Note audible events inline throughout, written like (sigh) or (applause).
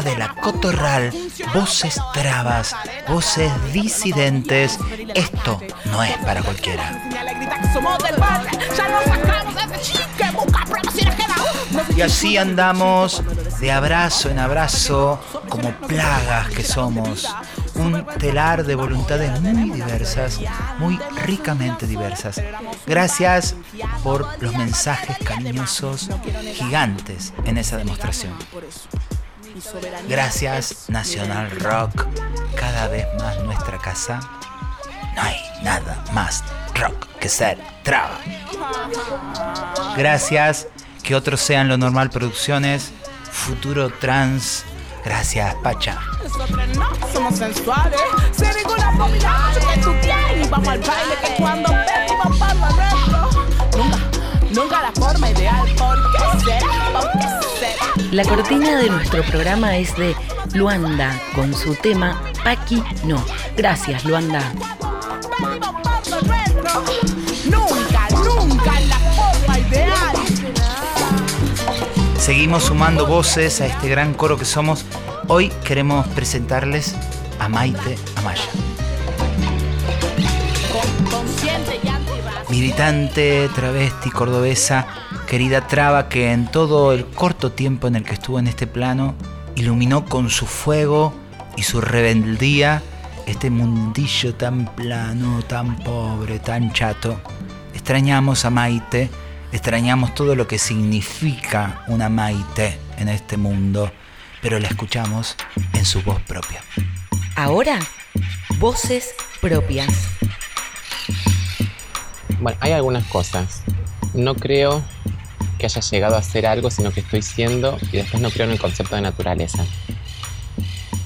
de la Cotorral, voces trabas, voces disidentes. Esto no es para cualquiera. Y así andamos de abrazo en abrazo, como plagas que somos. Un telar de voluntades muy diversas, muy ricamente diversas. Gracias por los mensajes cariñosos gigantes en esa demostración. Gracias Nacional Rock, cada vez más nuestra casa. No hay nada más rock que ser traba. Gracias, que otros sean lo normal producciones, futuro trans. Gracias, Pacha. Somos sensuales, se que tú tienes y vamos al baile que cuando venimos para Nunca, nunca la forma ideal, ¿por qué será? La cortina de nuestro programa es de Luanda con su tema Paqui No. Gracias, Luanda. Nunca, nunca la forma ideal. Seguimos sumando voces a este gran coro que somos. Hoy queremos presentarles a Maite Amaya. Militante, travesti, cordobesa, querida traba que en todo el corto tiempo en el que estuvo en este plano iluminó con su fuego y su rebeldía este mundillo tan plano, tan pobre, tan chato. Extrañamos a Maite, extrañamos todo lo que significa una Maite en este mundo, pero la escuchamos en su voz propia. Ahora, voces propias. Bueno, hay algunas cosas. No creo que haya llegado a ser algo, sino que estoy siendo, y después no creo en el concepto de naturaleza.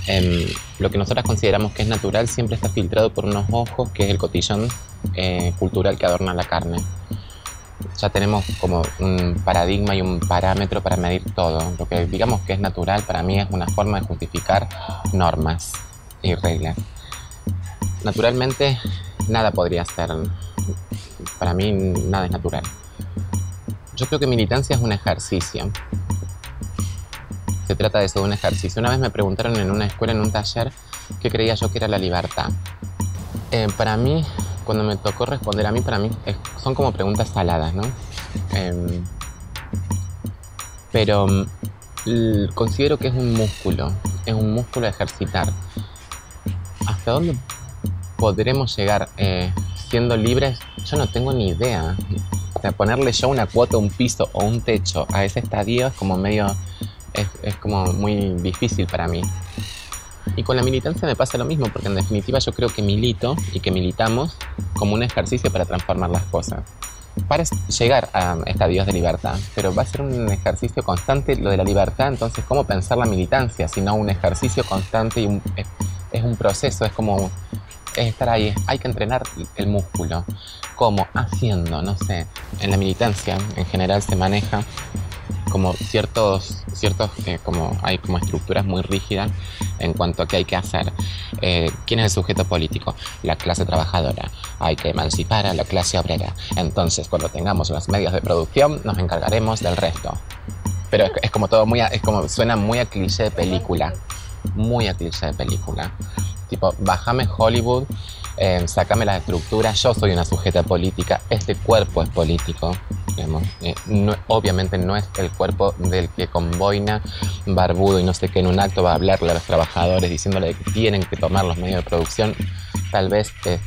Em, lo que nosotras consideramos que es natural siempre está filtrado por unos ojos, que es el cotillón eh, cultural que adorna la carne. Ya tenemos como un paradigma y un parámetro para medir todo. Lo que digamos que es natural para mí es una forma de justificar normas y reglas. Naturalmente, nada podría ser. Para mí, nada es natural. Yo creo que militancia es un ejercicio se trata de eso, de un ejercicio. Una vez me preguntaron en una escuela, en un taller, qué creía yo que era la libertad. Eh, para mí, cuando me tocó responder a mí, para mí son como preguntas saladas, ¿no? Em, pero mm, considero que es un músculo, es un músculo a ejercitar. ¿Hasta dónde podremos llegar eh, siendo libres? Yo no tengo ni idea. Sea, ponerle yo una cuota, un piso o un techo a ese estadio es como medio es, como muy difícil para mí. Y con la militancia me pasa lo mismo, porque en definitiva yo creo que milito y que militamos como un ejercicio para transformar las cosas. Para llegar a estadios de libertad, pero va a ser un ejercicio constante lo de la libertad, entonces ¿cómo pensar la militancia? Si no un ejercicio constante y es, es, un proceso, es como es estar ahí, hay que entrenar el músculo. ¿Cómo? Haciendo, no sé. En la militancia en general se maneja como ciertos, ciertos eh, como hay como estructuras muy rígidas en cuanto a qué hay que hacer. Eh, ¿Quién es el sujeto político? La clase trabajadora. Hay que emancipar a la clase obrera. Entonces, cuando tengamos los medios de producción, nos encargaremos del resto. Pero es, como todo muy, es como suena muy a cliché de película, muy a cliché de película. Tipo, bájame Hollywood eh, sácame las estructuras, yo soy una sujeta política, este cuerpo es político. Eh, obviamente no es el cuerpo del que con boina, barbudo y no sé qué en un acto va a hablarle a los trabajadores diciéndole que tienen que tomar los medios de producción. Tal vez eh,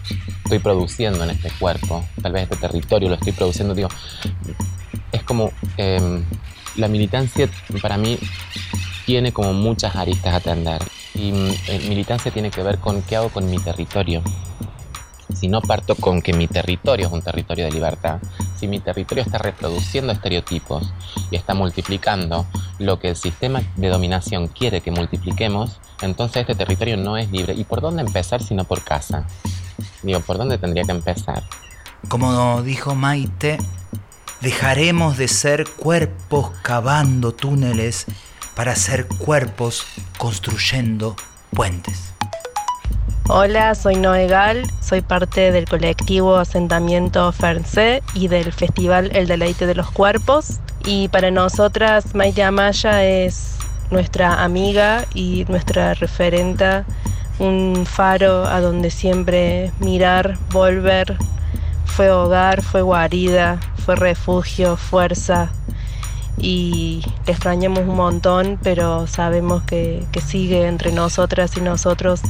estoy produciendo en este cuerpo, tal vez este territorio lo estoy produciendo. Digo, es como em, la militancia para mí tiene como muchas aristas a atender. Y mm, militancia tiene que ver con qué hago con mi territorio si no parto con que mi territorio es un territorio de libertad, si mi territorio está reproduciendo estereotipos y está multiplicando lo que el sistema de dominación quiere que multipliquemos, entonces este territorio no es libre. ¿Y por dónde empezar si no por casa? Digo, ¿por dónde tendría que empezar? Como dijo Maite, dejaremos de ser cuerpos cavando túneles para ser cuerpos construyendo puentes. Hola, soy Noegal, soy parte del colectivo Asentamiento Ferncé y del festival El Deleite de los Cuerpos. Y para nosotras, Maite Amaya es nuestra amiga y nuestra referenta, un faro a donde siempre mirar, volver. Fue hogar, fue guarida, fue refugio, fuerza. Y le extrañamos un montón, pero sabemos que, que sigue entre nosotras y nosotros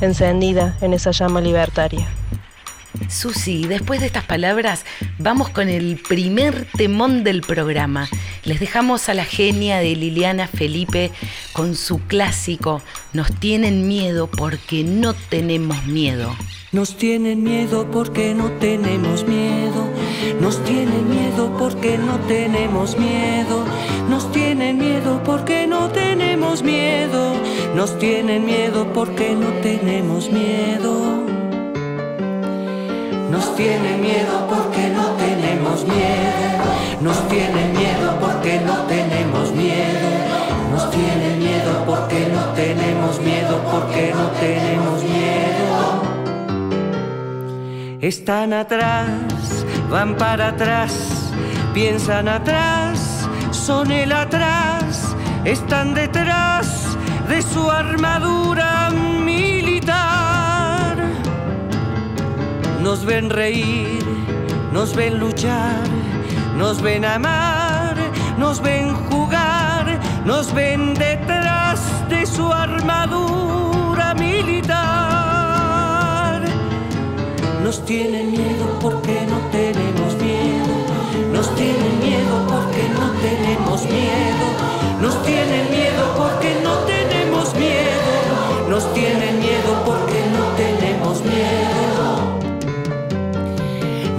encendida en esa llama libertaria. Susi, después de estas palabras, vamos con el primer temón del programa. Les dejamos a la genia de Liliana Felipe con su clásico Nos tienen miedo porque no tenemos miedo. Nos tienen miedo porque no tenemos miedo. Nos tienen miedo porque no tenemos miedo. Nos tienen miedo porque no tenemos miedo. Nos tienen miedo porque no tenemos miedo. Nos tienen miedo porque no tenemos miedo. Nos tienen miedo porque no tenemos miedo. Nos tienen miedo porque no tenemos miedo, porque no tenemos miedo. Están atrás, van para atrás, piensan atrás, son el atrás, están detrás de su armadura Nos ven reír, nos ven luchar, nos ven amar, nos ven jugar, nos ven detrás de su armadura militar. Nos tienen miedo porque no tenemos miedo. Nos tienen miedo porque no tenemos miedo. Nos tienen miedo porque no tenemos miedo. Nos tienen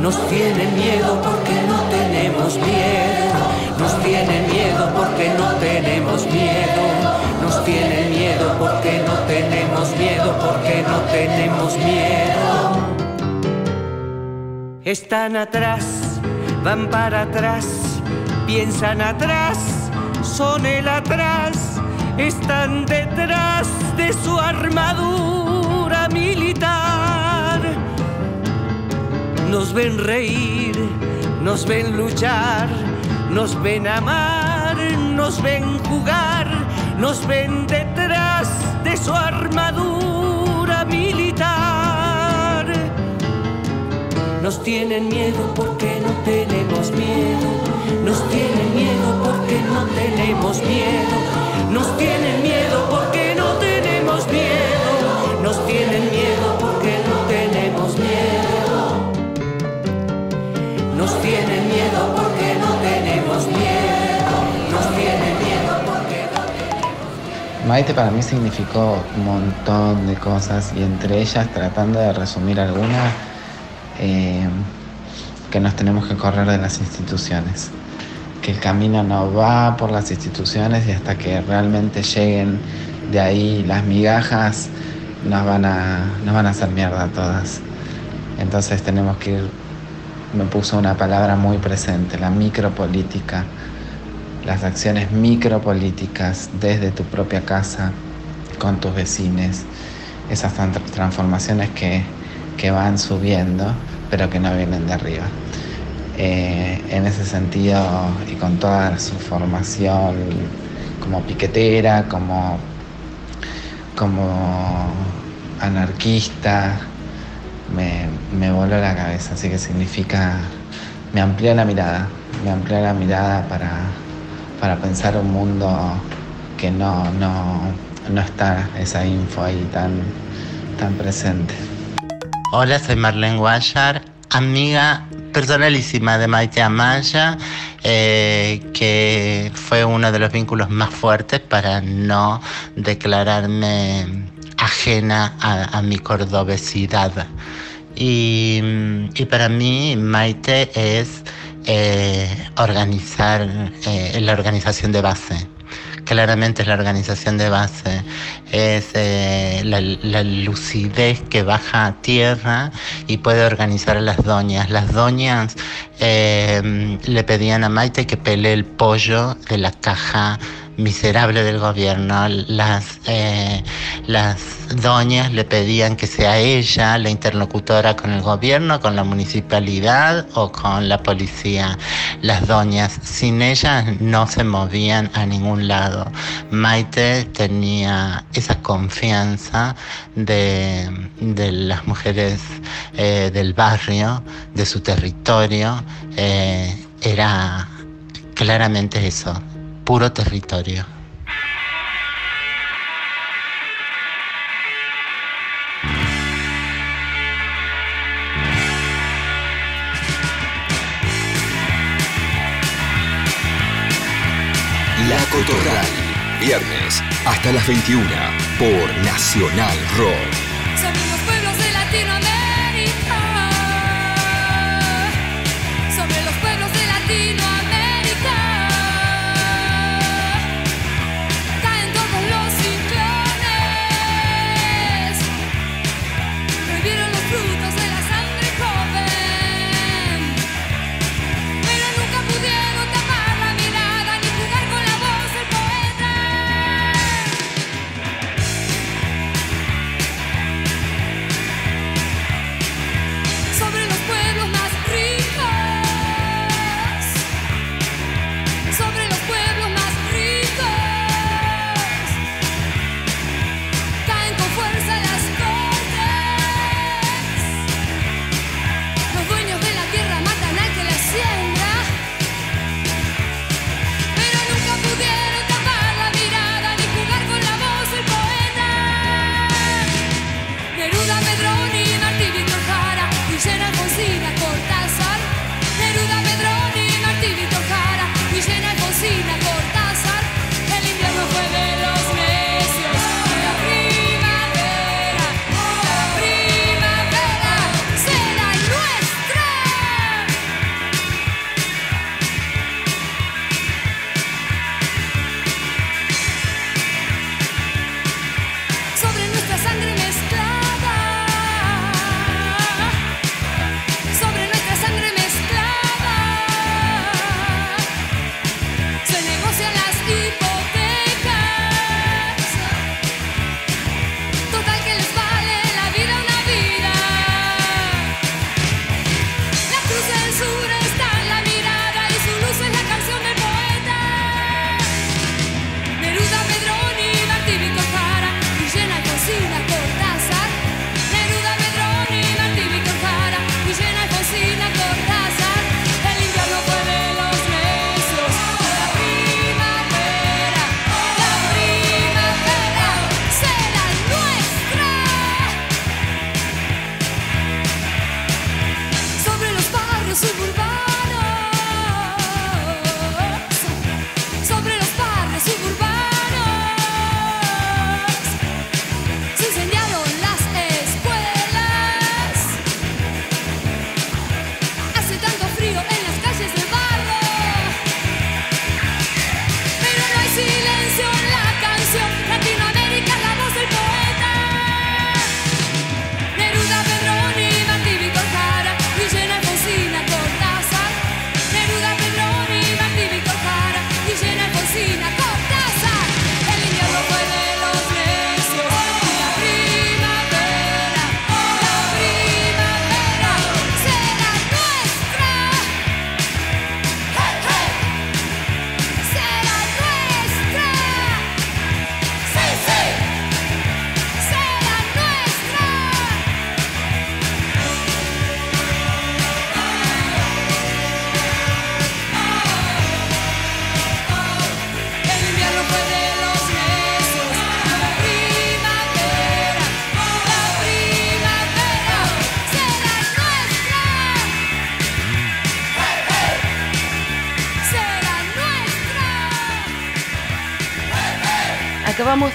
Nos tienen miedo porque no tenemos miedo. Nos tienen miedo porque no tenemos miedo. Nos tienen miedo porque no tenemos miedo, porque no tenemos miedo. Están atrás, van para atrás, piensan atrás, son el atrás, están detrás de su armadura Nos ven reír, nos ven luchar, nos ven amar, nos ven jugar, nos ven detrás de su armadura militar. Nos tienen miedo porque no tenemos miedo. Nos tienen miedo porque no tenemos miedo. Nos tienen miedo porque no tenemos miedo. Nos tienen miedo porque no tenemos miedo. Nos tienen miedo porque no tenemos miedo. Nos tienen miedo porque no tenemos Maite para mí significó un montón de cosas y entre ellas, tratando de resumir algunas, eh, que nos tenemos que correr de las instituciones, que el camino no va por las instituciones y hasta que realmente lleguen de ahí las migajas nos van a, nos van a hacer mierda todas. Entonces tenemos que ir, me puso una palabra muy presente, la micropolítica, las acciones micropolíticas desde tu propia casa, con tus vecinos, esas tran- transformaciones que, que van subiendo, pero que no vienen de arriba. Eh, en ese sentido, y con toda su formación como piquetera, como, como anarquista, me, me voló la cabeza, así que significa, me amplió la mirada, me amplió la mirada para, para pensar un mundo que no, no, no está esa info ahí tan, tan presente. Hola, soy Marlene Guayar, amiga personalísima de Maite Amaya, eh, que fue uno de los vínculos más fuertes para no declararme ajena a mi cordobesidad. Y, para mí Maite es eh, organizar eh, la organización de base claramente es la organización de base, es eh, la, la lucidez que baja a tierra y puede organizar a las doñas. Las doñas le pedían a Maite que pelee el pollo de la caja miserable del gobierno. Las, eh, las doñas le pedían que sea ella la interlocutora con el gobierno, con la municipalidad o con la policía. Las doñas sin ellas no se movían a ningún lado. Maite tenía esa confianza de, las mujeres eh, del barrio, de su territorio. Eh, era claramente eso, puro territorio. La Cotorral, viernes hasta las 21 por Nacional Rock. Acabamos de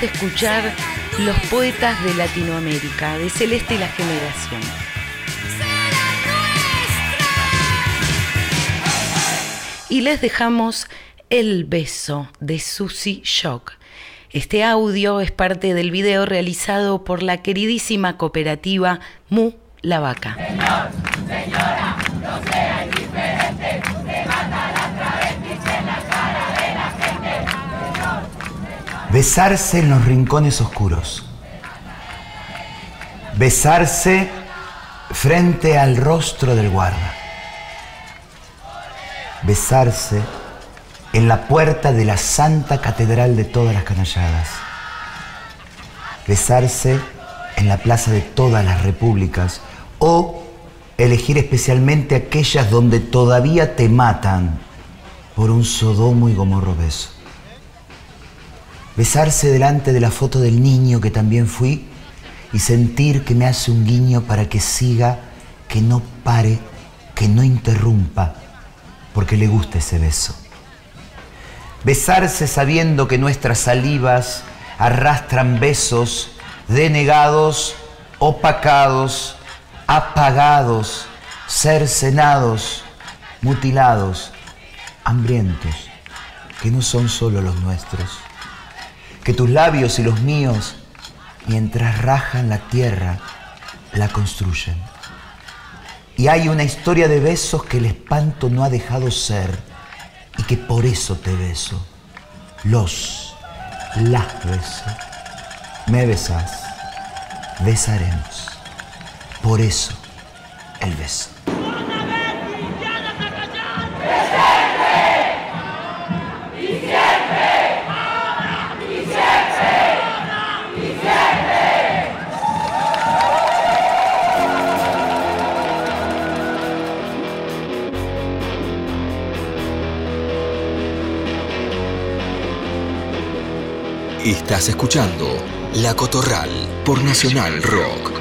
escuchar Los Poetas de Latinoamérica, de Celeste y la Generación. Y les dejamos El Beso de Susie Shock. Este audio es parte del video realizado por la queridísima cooperativa Mu La Vaca. Señor, señora, no sea indiferente, se mata la travestis en la cara de la gente. Señor, Besarse en los rincones oscuros. Besarse frente al rostro del guarda. Besarse en la puerta de la Santa Catedral de todas las canalladas. Besarse en la plaza de todas las repúblicas o elegir especialmente aquellas donde todavía te matan por un sodomo y gomorro beso. Besarse delante de la foto del niño que también fui y sentir que me hace un guiño para que siga, que no pare, que no interrumpa, porque le gusta ese beso. Besarse sabiendo que nuestras salivas arrastran besos denegados, opacados, apagados, cercenados, mutilados, hambrientos, que no son solo los nuestros, que tus labios y los míos, mientras rajan la tierra, la construyen. Y hay una historia de besos que el espanto no ha dejado ser y que por eso te beso. Los, las beso. Me besas, besaremos. Por eso el beso. Estás escuchando La Cotorral por Nacional Rock.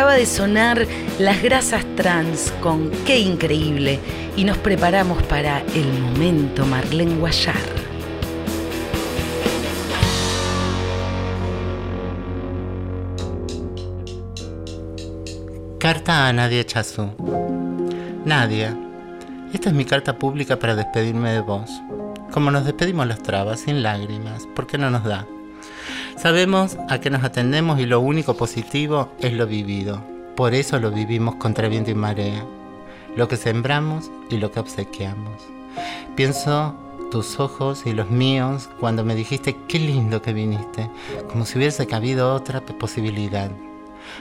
Acaba de sonar las grasas trans con Qué increíble y nos preparamos para el momento Marlene Guayar. Carta a Nadia Chazú. Nadia, esta es mi carta pública para despedirme de vos. Como nos despedimos las trabas, sin lágrimas, ¿por qué no nos da? Sabemos a qué nos atendemos y lo único positivo es lo vivido. Por eso lo vivimos contra viento y marea. Lo que sembramos y lo que obsequiamos. Pienso tus ojos y los míos cuando me dijiste qué lindo que viniste, como si hubiese cabido otra posibilidad.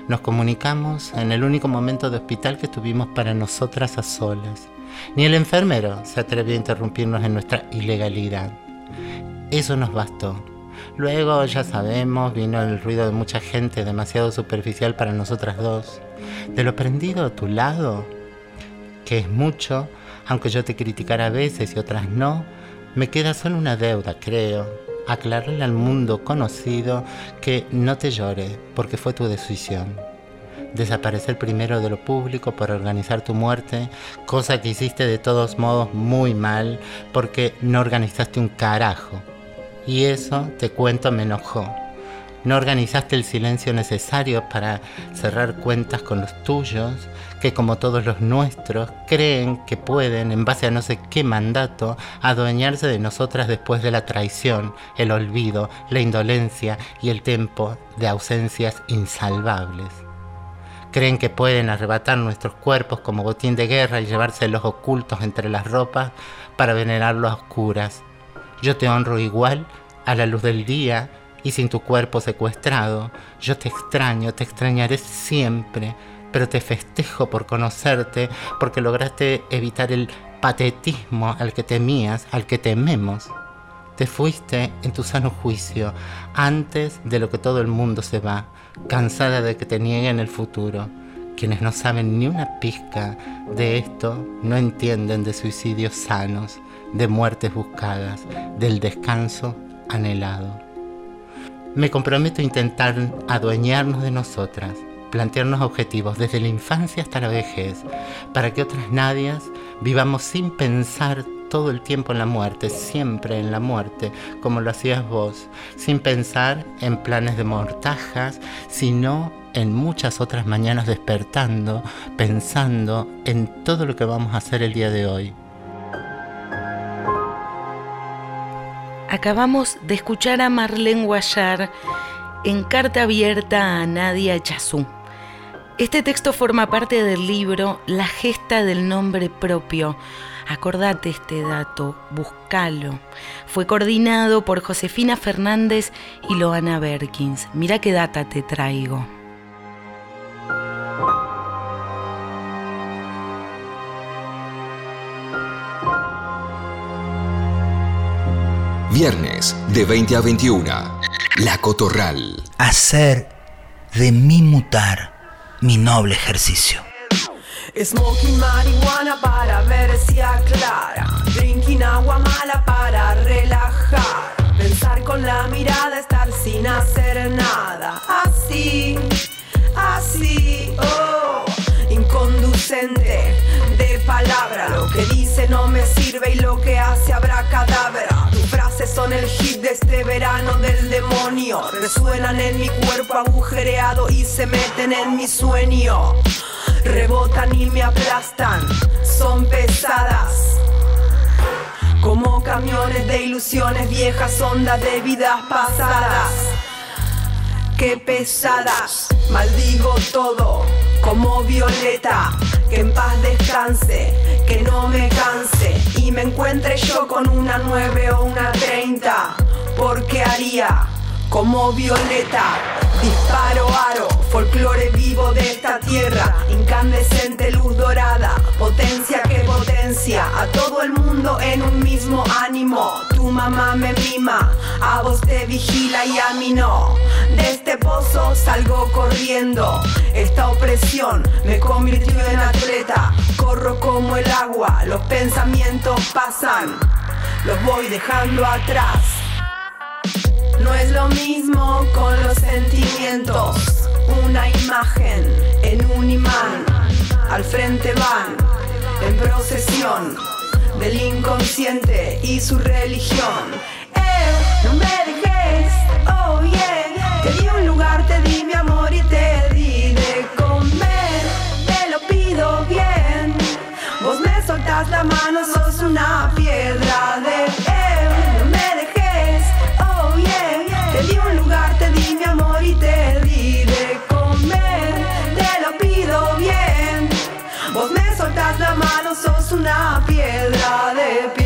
Nos comunicamos en el único momento de hospital que tuvimos para nosotras a solas. Ni el enfermero se atrevió a interrumpirnos en nuestra ilegalidad. Eso nos bastó. Luego, ya sabemos, vino el ruido de mucha gente, demasiado superficial para nosotras dos. De lo prendido a tu lado, que es mucho, aunque yo te criticara a veces y otras no, Me queda solo una deuda, creo, aclararle al mundo conocido que no te llore porque fue tu decisión. Desaparecer primero de lo público por organizar tu muerte, cosa que hiciste de todos modos muy mal porque no organizaste un carajo. Y eso, te cuento, me enojó. No organizaste el silencio necesario para cerrar cuentas con los tuyos, que como todos los nuestros, creen que pueden, en base a no sé qué mandato, adueñarse de nosotras después de la traición, el olvido, la indolencia y el tiempo de ausencias insalvables. Creen que pueden arrebatar nuestros cuerpos como botín de guerra y llevárselos ocultos entre las ropas para venerarlos a oscuras. Yo te honro igual a la luz del día y sin tu cuerpo secuestrado. Yo te extraño, te extrañaré siempre, pero te festejo por conocerte, porque lograste evitar el patetismo al que temías, al que tememos. Te fuiste en tu sano juicio, antes de lo que todo el mundo se va, cansada de que te nieguen el futuro. Quienes no saben ni una pizca de esto no entienden de suicidios sanos, de muertes buscadas, del descanso anhelado. Me comprometo a intentar adueñarnos de nosotras, plantearnos objetivos desde la infancia hasta la vejez, para que otras nadias vivamos sin pensar todo el tiempo en la muerte, siempre en la muerte, como lo hacías vos, sin pensar en planes de mortajas, sino en muchas otras mañanas despertando, pensando en todo lo que vamos a hacer el día de hoy. Acabamos de escuchar a Marlene Guayar en carta abierta a Nadia Chazú. Este texto forma parte del libro La gesta del nombre propio. Acordate este dato, buscalo. Fue coordinado por Josefina Fernández y Loana Berkins. Mira qué data te traigo. Viernes de 20 a 21. La Cotorral. Hacer de mi mutar mi noble ejercicio. Smoking marihuana para ver si aclara. Drinking agua mala para relajar. Pensar con la mirada, estar sin hacer nada. Así, así, oh. Inconducente de palabra. Lo que dice no me sirve y lo que hace habrá cadáver. Son el hit de este verano del demonio. Resuenan en mi cuerpo agujereado y se meten en mi sueño. Rebotan y me aplastan, son pesadas. Como camiones de ilusiones viejas, ondas de vidas pasadas. Qué pesadas, maldigo todo como violeta. Que en paz descanse, que no me canse y me encuentre yo con una 9 o una 30. Porque haría como violeta. Disparo aro, folclore vivo de esta tierra, incandescente luz dorada, potencia que potencia a todo el mundo en un mismo ánimo. Tu mamá me mima, a vos te vigila y a mí no. De este pozo salgo corriendo, esta opresión me convirtió en atleta. Corro como el agua, los pensamientos pasan, los voy dejando atrás. No es lo mismo con los sentimientos. Una imagen en un imán. Al frente van en procesión del inconsciente y su religión. Eh, no me dejes, oh yeah. Te di un lugar, te di mi amor y piedra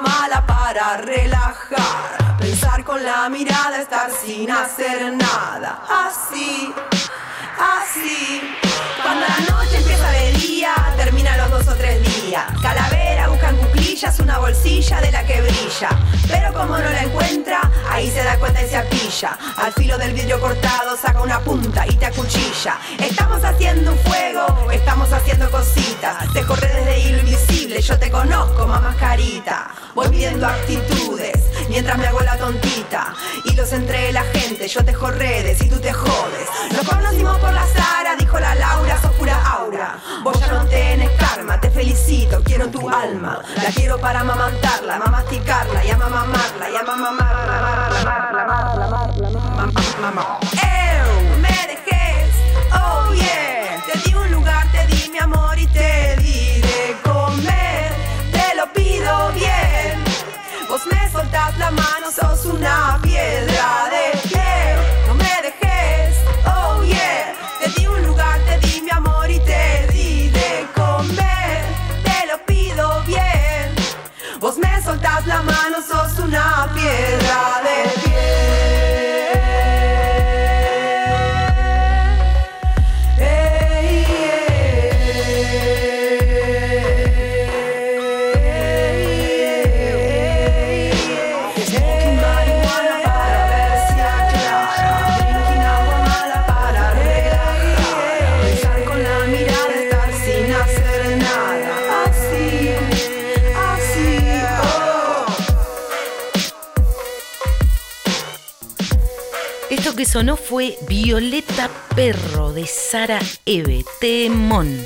mala para relajar. Pensar con la mirada, estar sin hacer nada. Así, así. Cuando la noche empieza de día, termina los dos o tres días. Calavera busca cuclillas una bolsilla de la que brilla. Pero como no la encuentra, ahí se da cuenta y se apilla. Al filo del vidrio cortado saca una punta y te acuchilla. Estamos haciendo un fuego, estamos haciendo cositas. Te corre desde hilo invisible, yo te conozco, mamá carita. Voy viendo actitudes mientras me hago la tontita. Y los entre la gente, yo tejo redes y tú te jodes. Nos conocimos por la Sara, dijo la Laura, sos pura aura. Vos ya no tenés karma, te felicito, quiero tu alma. La quiero para amamantarla, mamasticarla y amamarla y amamarla. ¡Ew! Me dejes, oh yeah. Te di un lugar, me soltás la mano, sos una piedra de pie. No me dejes, oh yeah. Te di un lugar, te di mi amor y te di de comer. Te lo pido bien. Vos me soltás la mano, sos una piedra sonó fue Violeta Perro de Sara Eve, Temón.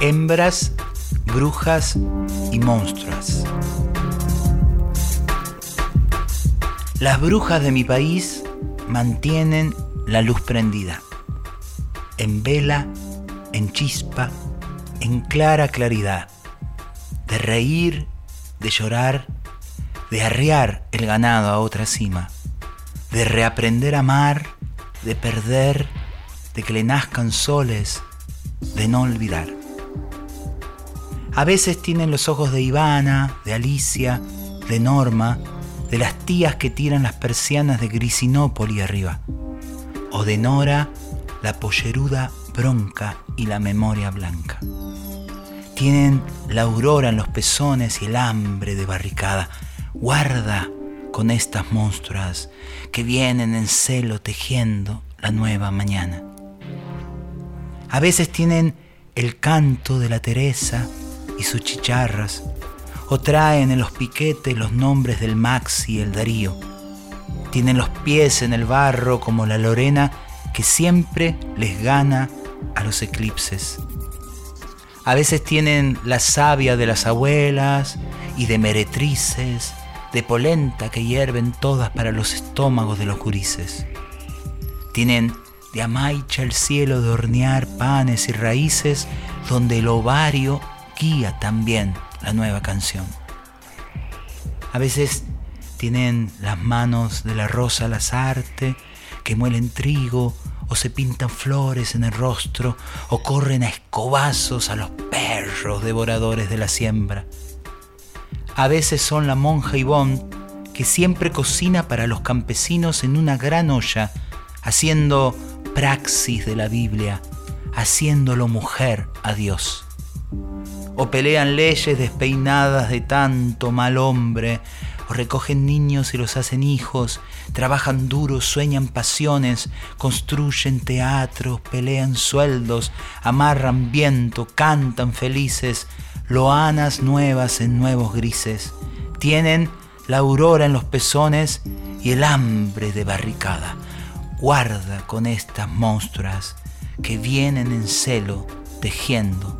Hembras, brujas y monstruos. Las brujas de mi país mantienen la luz prendida. En vela, en chispa, en clara claridad. De reír, de llorar, de arriar el ganado a otra cima. De reaprender a amar, de perder, de que le nazcan soles, de no olvidar. A veces tienen los ojos de Ivana, de Alicia, de Norma, de las tías que tiran las persianas de Grisinópoli arriba, o de Nora, la polleruda bronca y la memoria blanca. Tienen la aurora en los pezones y el hambre de barricada. Guarda con estas monstruas que vienen en celo tejiendo la nueva mañana. A veces tienen el canto de la Teresa y sus chicharras, o traen en los piquetes los nombres del Maxi y el Darío. Tienen los pies en el barro como la Lorena que siempre les gana a los eclipses. A veces tienen la savia de las abuelas y de meretrices, de polenta que hierven todas para los estómagos de los gurises. Tienen de amaicha el cielo de hornear panes y raíces donde el ovario guía también la nueva canción. A veces tienen las manos de la rosa Lazarte que muelen trigo o se pintan flores en el rostro o corren a escobazos a los perros devoradores de la siembra. A veces son la monja Ivonne que siempre cocina para los campesinos en una gran olla, haciendo praxis de la Biblia, haciéndolo mujer a Dios. O pelean leyes despeinadas de tanto mal hombre, recogen niños y los hacen hijos, trabajan duro, sueñan pasiones, construyen teatros, pelean sueldos, amarran viento, cantan felices, loanas nuevas en nuevos grises. Tienen la aurora en los pezones y el hambre de barricada. Guarda con estas monstruas que vienen en celo tejiendo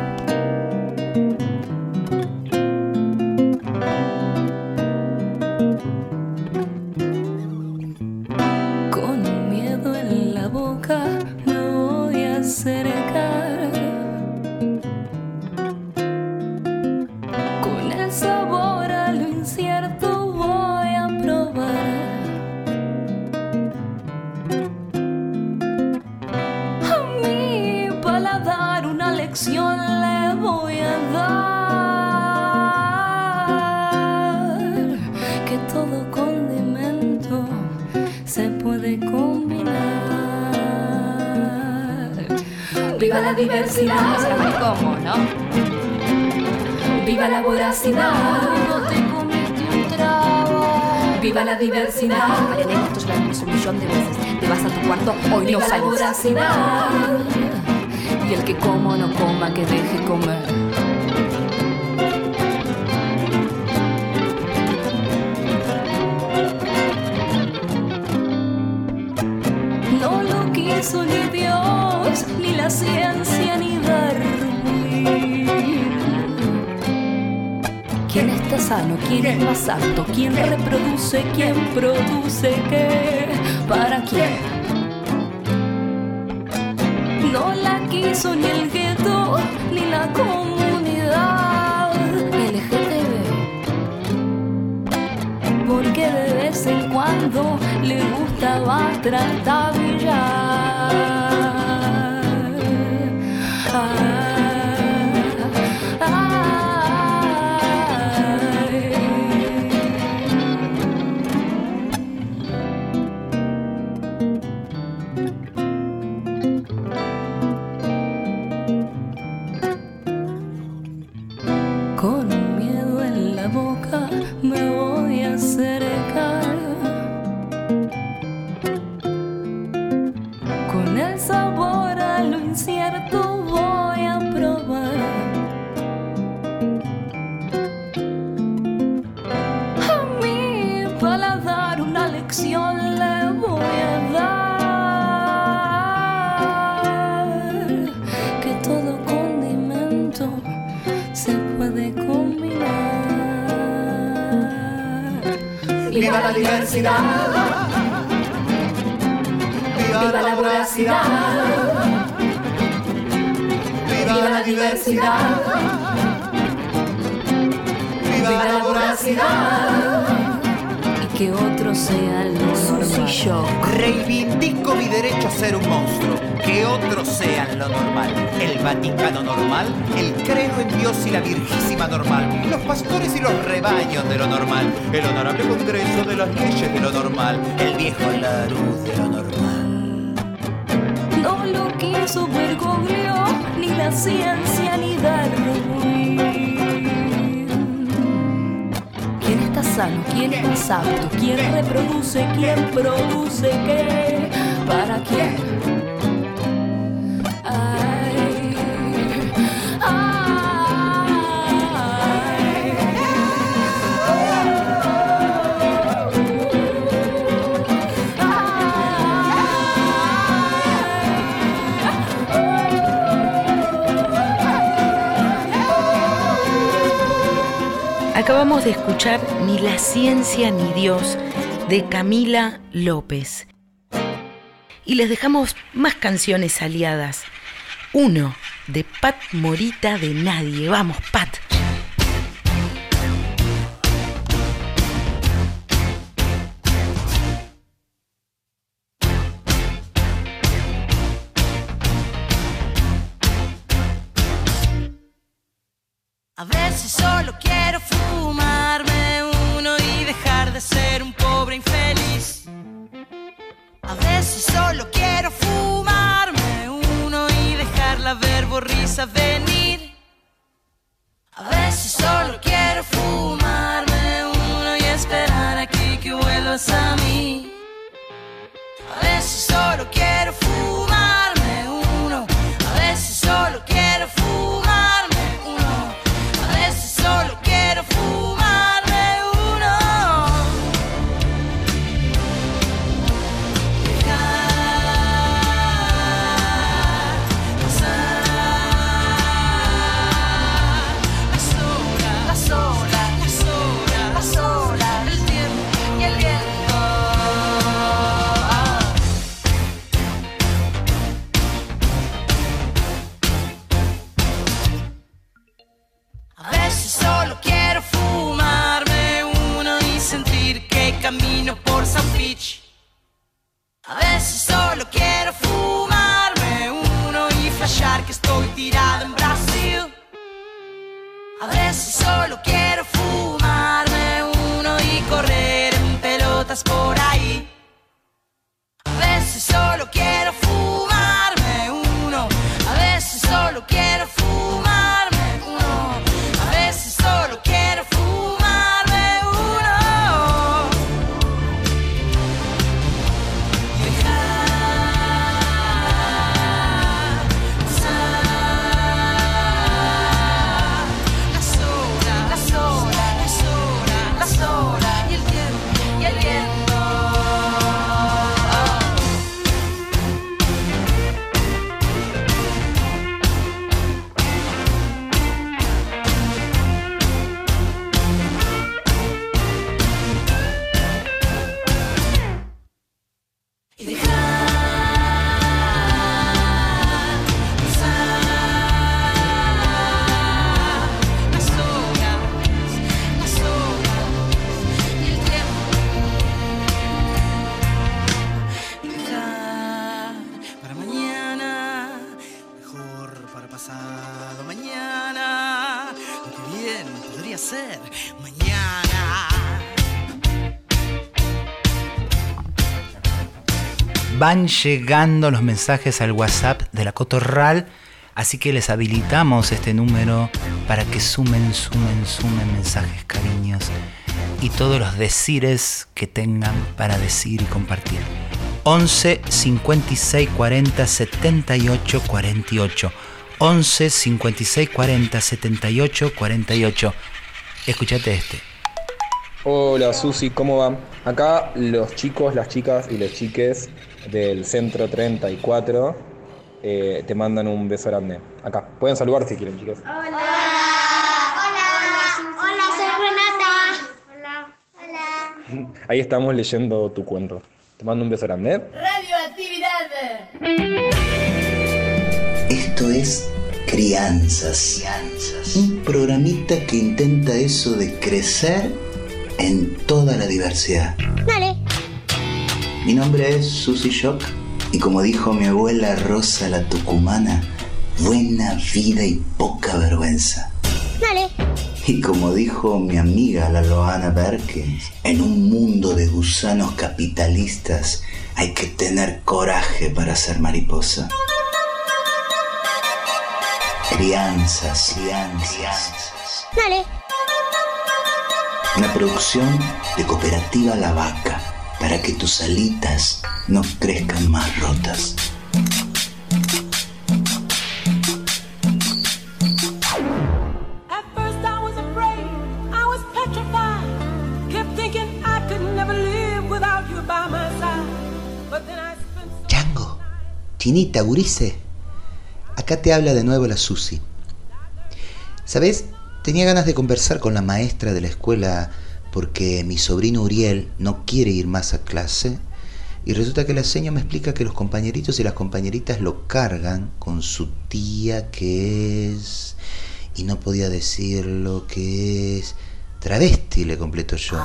Viva la diversidad. ¿Cómo, no? Viva la voracidad. No te comiste un trago. Viva la diversidad. Marianela, esto ya lo hemos un millón de veces. Te vas a tu cuarto, hoy Viva no la sales. voracidad. Y el que coma o no coma, que deje comer. ¿Quién está sano? ¿Quién es más apto? ¿Quién reproduce? ¿Quién produce qué? ¿Para quién? No la quiso ni el gueto, ni la comunidad LGTB. Porque de vez en cuando le gustaba tratabillar. Diversidad. Viva la voracidad. Viva la diversidad. Viva la voracidad. Y que otro sea lo normal. yo. Reivindico mi derecho a ser un monstruo, que otros sean lo normal. El Vaticano normal, el credo en Dios y la Virgísima normal, los pastores y los rebaños de lo normal, el honorable Congreso de las leyes de lo normal, el viejo Laruz de lo normal. No lo quiso Bergoglio, ni la ciencia, ni Darwin. Sano? ¿Quién es apto? ¿Quién reproduce? ¿Quién produce qué? ¿Para quién? Acabamos de escuchar Ni la ciencia ni Dios de Camila López. Y les dejamos más canciones aliadas. Uno de Pat Morita de Nadie. Vamos, Pat. Veces solo quiero fumarme uno y dejar de ser un pobre infeliz. A veces solo quiero fumarme uno y dejar la verborrisa venir. A veces solo quiero fumarme uno y esperar aquí que vuelvas a mí. A veces solo quiero fumarme tirado en Brasil. A veces solo quiero fumarme uno y correr en pelotas por ahí. A veces solo quiero Van llegando los mensajes al WhatsApp de la Cotorral, así que les habilitamos este número para que sumen, sumen, sumen mensajes, cariños y todos los decires que tengan para decir y compartir. 11 56 40 78 48. 11 56 40 78 48. Escuchate este. Hola Susi, ¿cómo van? Acá los chicos, las chicas y los chiques del Centro 34 eh, te mandan un beso grande. Acá, pueden saludar si quieren, chicos. Hola. Hola. Hola, soy Renata. Hola. Ahí estamos leyendo tu cuento. Te mando un beso grande. Radioactividad. Esto es Crianzas. Un programita que intenta eso de crecer en toda la diversidad. Dale. Mi nombre es Susy Shock y como dijo mi abuela Rosa la Tucumana, buena vida y poca vergüenza. Dale. Y como dijo mi amiga la Loana Berkins, en un mundo de gusanos capitalistas hay que tener coraje para ser mariposa. Crianzas, crianzas. Dale. Una producción de Cooperativa La Vaca para que tus alitas no crezcan más rotas. Chango, Chinita, Gurice. Acá te habla de nuevo la Susi. ¿Sabes? Tenía ganas de conversar con la maestra de la escuela porque mi sobrino Uriel no quiere ir más a clase y resulta que la seña me explica que los compañeritos y las compañeritas lo cargan con su tía que es... y no podía decir lo que es... travesti, le completo yo.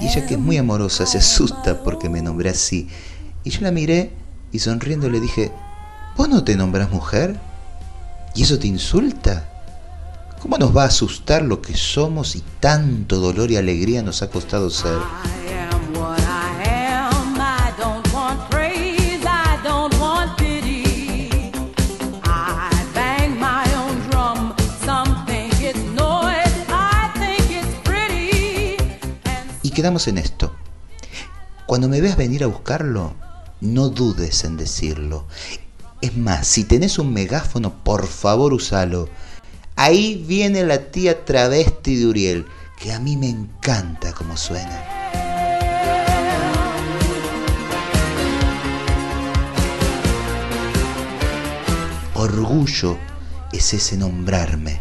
Y ella que es muy amorosa se asusta porque me nombré así. Y yo la miré y sonriendo le dije, ¿vos no te nombras mujer? ¿Y eso te insulta? ¿Cómo nos va a asustar lo que somos y tanto dolor y alegría nos ha costado ser? Y quedamos en esto. Cuando me veas venir a buscarlo, no dudes en decirlo. Es más, si tenés un megáfono, por favor usalo. Ahí viene la tía travesti de Uriel, que a mí me encanta como suena. Orgullo es ese nombrarme.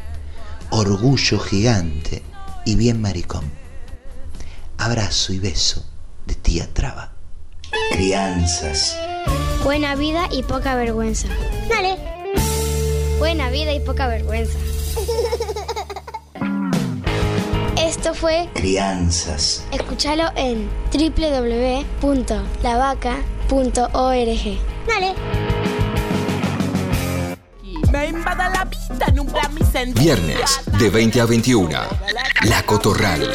Orgullo gigante y bien maricón. Abrazo y beso de tía Traba. Crianzas. Buena vida y poca vergüenza. Dale. Buena vida y poca vergüenza. Esto fue Crianzas. Escúchalo en www.lavaca.org. Dale. Me invada la vida, nubla mi sentido. Viernes de 20 a 21. La Cotorral.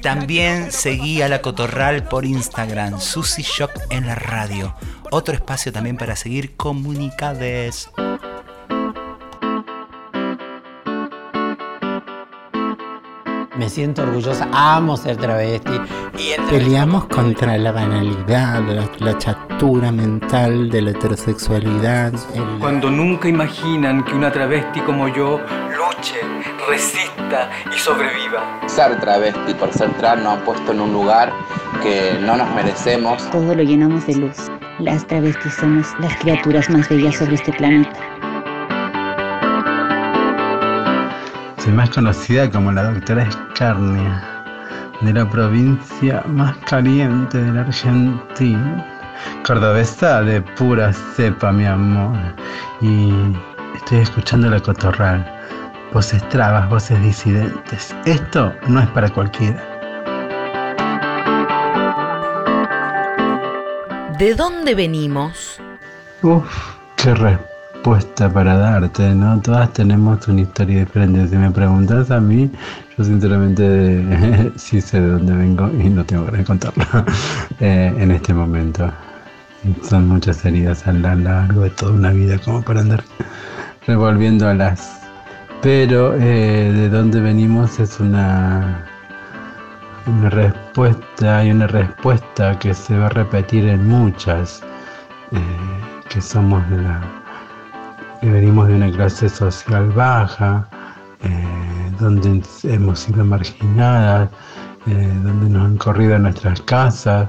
También seguí a la Cotorral por Instagram, Susy Shock en la radio. Otro espacio también para seguir comunicades. Me siento orgullosa, amo ser travesti. Y el Peleamos contra la banalidad, la, la chatura mental de la heterosexualidad. el- Cuando nunca imaginan que una travesti como yo luche, resista y sobreviva. Ser travesti por ser trans nos han puesto en un lugar que no nos merecemos. Todo lo llenamos de luz. Las travestis somos las criaturas más bellas sobre este planeta. Más conocida como la doctora Escarnia, de la provincia más caliente de la Argentina. Cordobesa de pura cepa, mi amor. Y estoy escuchando la cotorral. Voces trabas, voces disidentes. Esto no es para cualquiera. ¿De dónde venimos? Uf, qué re. Respuesta para darte, ¿no? Todas tenemos una historia diferente. Si me preguntas a mí, yo sinceramente (laughs) sí sé de dónde vengo y no tengo ganas de contarlo (laughs) eh, en este momento. Son muchas heridas a largo de toda una vida como para andar revolviendo alas. Pero eh, de dónde venimos es una, una respuesta y una respuesta que se va a repetir en muchas, eh, que somos la, que venimos de una clase social baja, eh, donde hemos sido marginadas, donde nos han corrido nuestras casas,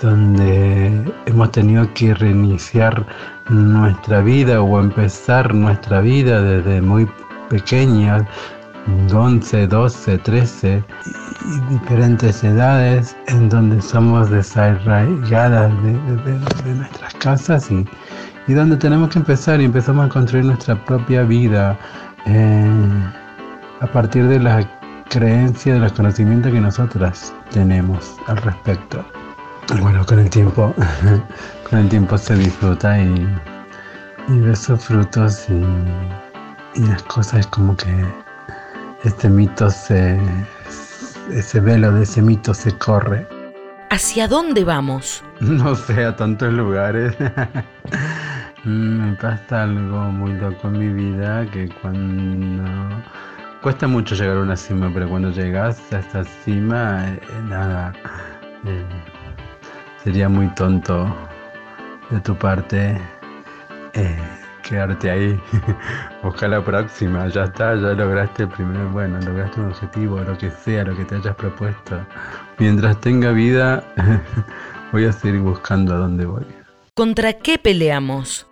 donde hemos tenido que reiniciar nuestra vida o empezar nuestra vida desde muy pequeñas, 11, 12, 13, y diferentes edades en donde somos desarraigadas de, nuestras casas y, donde tenemos que empezar y empezamos a construir nuestra propia vida eh, a partir de la creencia, de los conocimientos que nosotras tenemos al respecto. Bueno, con el tiempo, (laughs) con el tiempo se disfruta y, y de esos frutos y, las cosas como que este mito se, ese velo de ese mito se corre. ¿Hacia dónde vamos? (laughs) No sé, a tantos lugares. (laughs) Me pasa algo muy loco en mi vida que cuando cuesta mucho llegar a una cima, pero cuando llegas a esta cima, eh, nada. Eh, sería muy tonto de tu parte eh, quedarte ahí. (laughs) Busca la próxima, ya está, ya lograste el primer, bueno, lograste un objetivo, lo que sea, lo que te hayas propuesto. Mientras tenga vida, (laughs) voy a seguir buscando a dónde voy. ¿Contra qué peleamos?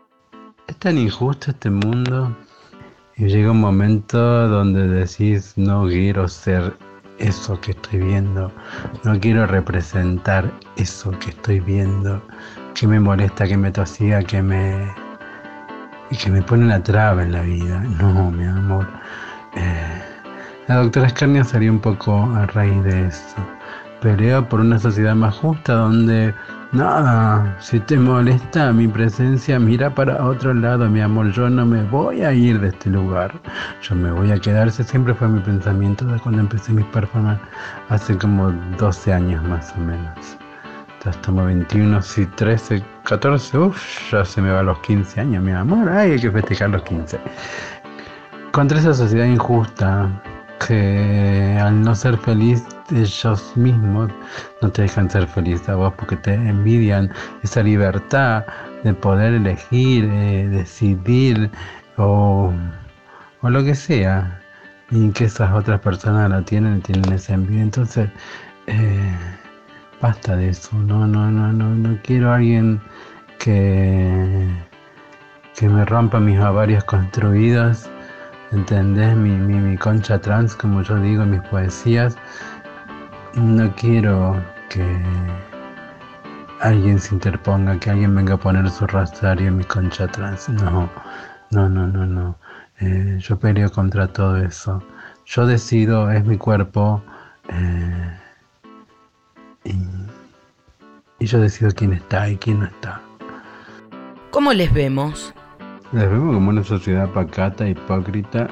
Es tan injusto este mundo. Y llega un momento donde decís, no quiero ser eso que estoy viendo, no quiero representar eso que estoy viendo, que me molesta, que me tosiga, que me y que me pone una traba en la vida. No, mi amor. Eh, la doctora Escarnia salió un poco a raíz de eso. Pelea por una sociedad más justa donde Nada, si te molesta mi presencia, mira para otro lado, mi amor. Yo no me voy a ir de este lugar. Yo me voy a quedar. Ese siempre fue mi pensamiento de cuando empecé mis performances hace como 12 años más o menos. Ya estamos 21, sí, 13, 14. Uff, ya se me va a los 15 años, mi amor. Ay, hay que festejar los 15. Contra esa sociedad injusta que al no ser feliz ellos mismos no te dejan ser feliz a vos porque te envidian esa libertad de poder elegir, eh, decidir o, lo que sea y que esas otras personas la tienen tienen esa envidia. Entonces, eh, basta de eso. No, no, no, no, no quiero a alguien que, que me rompa mis avarias construidas. ¿Entendés? Mi, mi, mi concha trans, como yo digo en mis poesías, no quiero que alguien se interponga, que alguien venga a poner su rosario en mi concha trans. No, no, no, no, no. Eh, yo peleo contra todo eso. Yo decido, es mi cuerpo. Eh, y, yo decido quién está y quién no está. ¿Cómo les vemos? Les vemos como una sociedad pacata, hipócrita.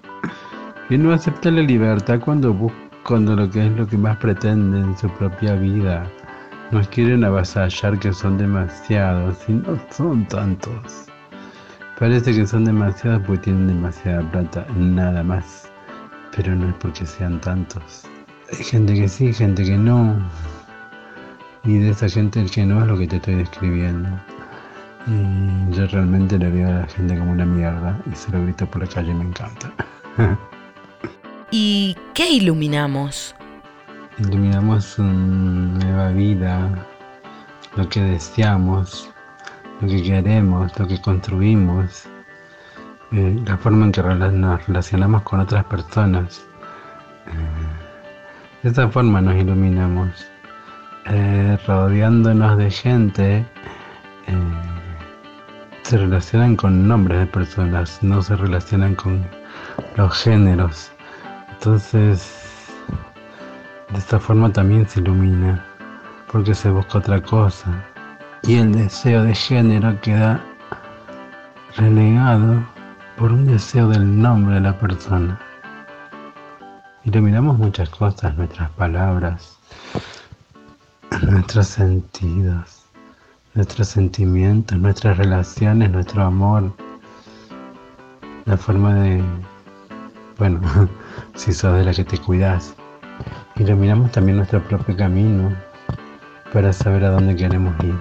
(laughs) y no acepta la libertad cuando busca cuando lo que es lo que más pretenden en su propia vida. Nos quieren avasallar que son demasiados y no son tantos. Parece que son demasiados porque tienen demasiada plata, nada más. Pero no es porque sean tantos. Hay gente que sí, gente que no. Y de esa gente el que no es lo que te estoy describiendo. Y yo realmente le veo a la gente como una mierda y se lo grito por la calle me encanta. (laughs) ¿Y qué iluminamos? Iluminamos una nueva vida, lo que deseamos, lo que queremos, lo que construimos, eh, la forma en que nos relacionamos con otras personas. Eh, de esa forma nos iluminamos, eh, rodeándonos de gente. se relacionan con nombres de personas, no se relacionan con los géneros. Entonces, de esta forma también se ilumina, porque se busca otra cosa. y el deseo de género queda relegado por un deseo del nombre de la persona. Iluminamos muchas cosas, nuestras palabras, nuestros sentidos, nuestros sentimientos, nuestras relaciones, nuestro amor, la forma de, bueno, (laughs) si sos de la que te cuidas. Iluminamos también nuestro propio camino para saber a dónde queremos ir.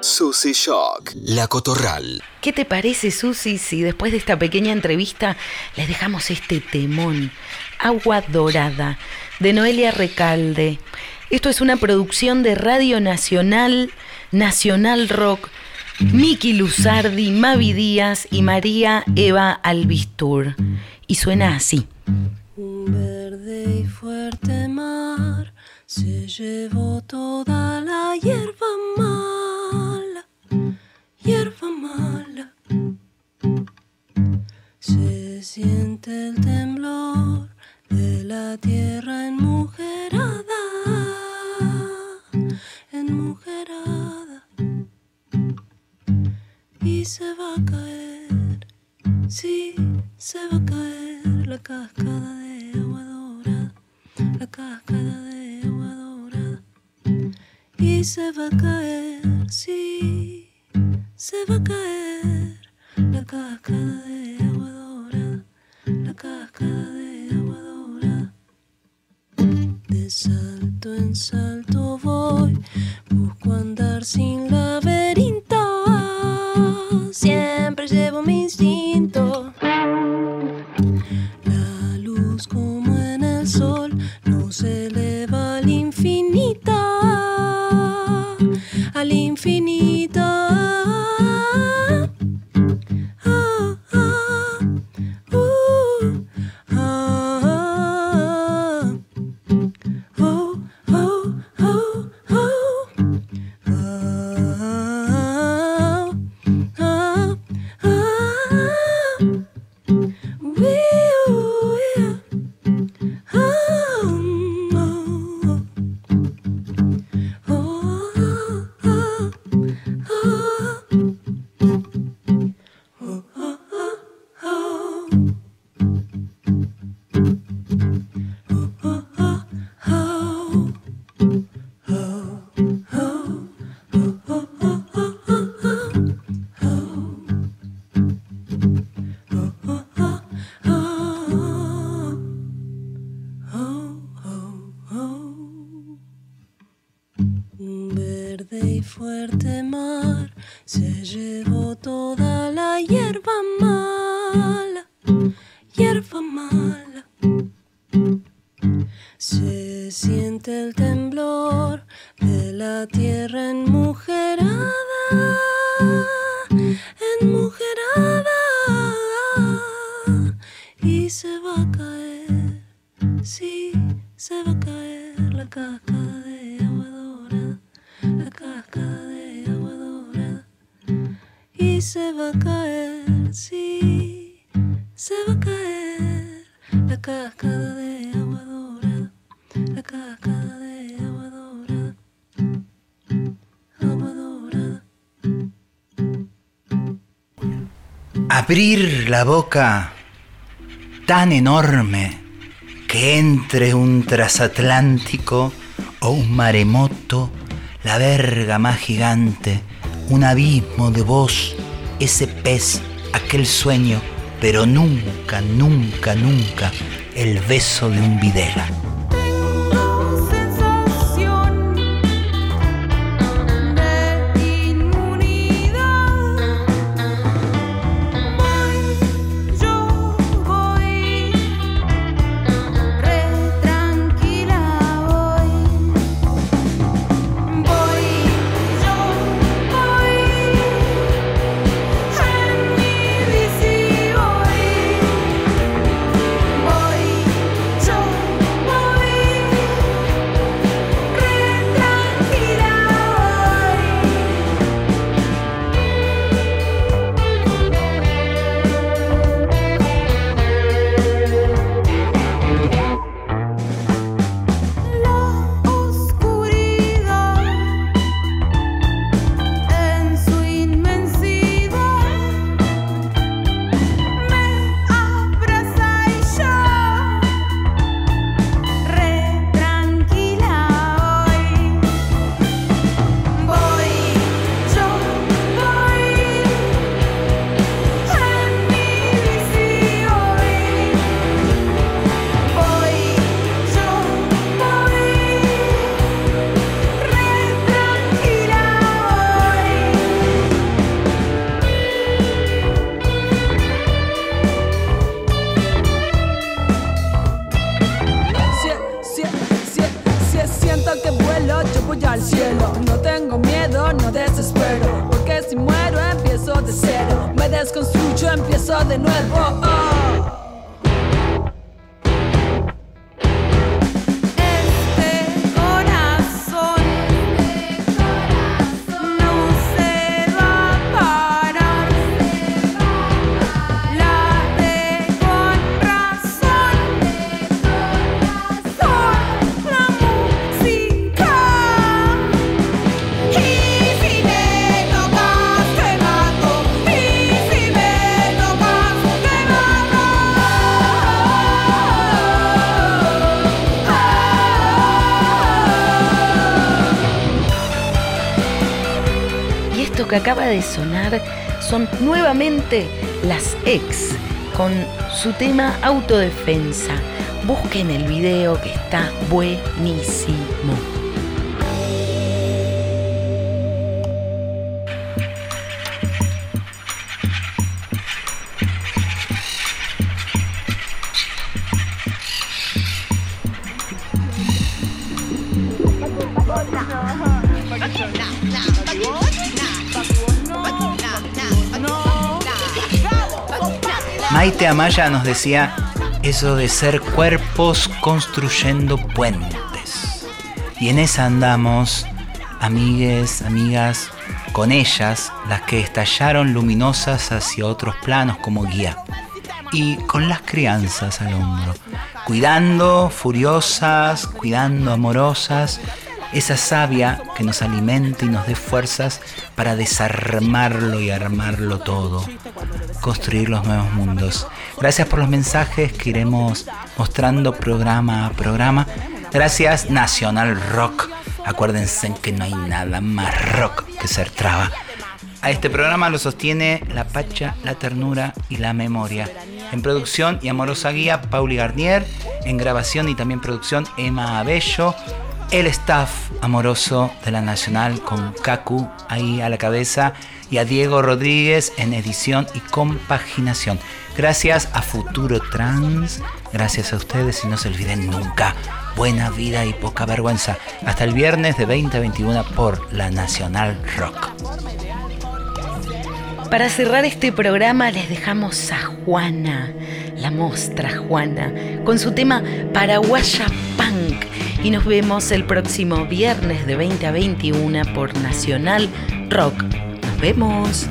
Susy Shock, La Cotorral. ¿Qué te parece, Susi, si después de esta pequeña entrevista les dejamos este temón, Agua Dorada, de Noelia Recalde? Esto es una producción de Radio Nacional, Nacional Rock, Miki Luzardi, Mavi Díaz y María Eva Albistur. Y suena así. Un verde y fuerte mar se llevó toda la hierba mala, hierba mala. Se siente el temblor de la tierra enmujerada, enmujerada. Y se va a caer, sí, se va a caer la cascada de agua dorada, la cascada de agua dorada. Y se va a caer, sí, se va a caer hierba mala. Abrir la boca tan enorme que entre un transatlántico o un maremoto, la verga más gigante, un abismo de voz, ese pez, aquel sueño, pero nunca, nunca, nunca el beso de un videla. Acaba de sonar son nuevamente las ex con su tema Autodefensa. Busquen el video que está buenísimo. Amaya nos decía eso de ser cuerpos construyendo puentes. Y en esa andamos, amigues, amigas, con ellas, las que estallaron luminosas hacia otros planos como guía. Y con las crianzas al hombro, cuidando, furiosas, cuidando, amorosas, esa savia que nos alimente y nos dé fuerzas para desarmarlo y armarlo todo, construir los nuevos mundos. Gracias por los mensajes que iremos mostrando programa a programa. Gracias Nacional Rock. Acuérdense que no hay nada más rock que ser traba. A este programa lo sostiene la pacha, la ternura y la memoria. En producción y amorosa guía, Pauli Garnier. En grabación y también producción, Emma Abello. El staff amoroso de la Nacional con Kaku ahí a la cabeza y a Diego Rodríguez en edición y compaginación. Gracias a Futuro Trans, gracias a ustedes y no se olviden nunca. Buena vida y poca vergüenza. Hasta el viernes de 20 a 21 por la Nacional Rock. Para cerrar este programa les dejamos a Juana, la mostra Juana, con su tema Paraguaya Punk. Y nos vemos el próximo viernes de 20 a 21 por Nacional Rock. Nos vemos.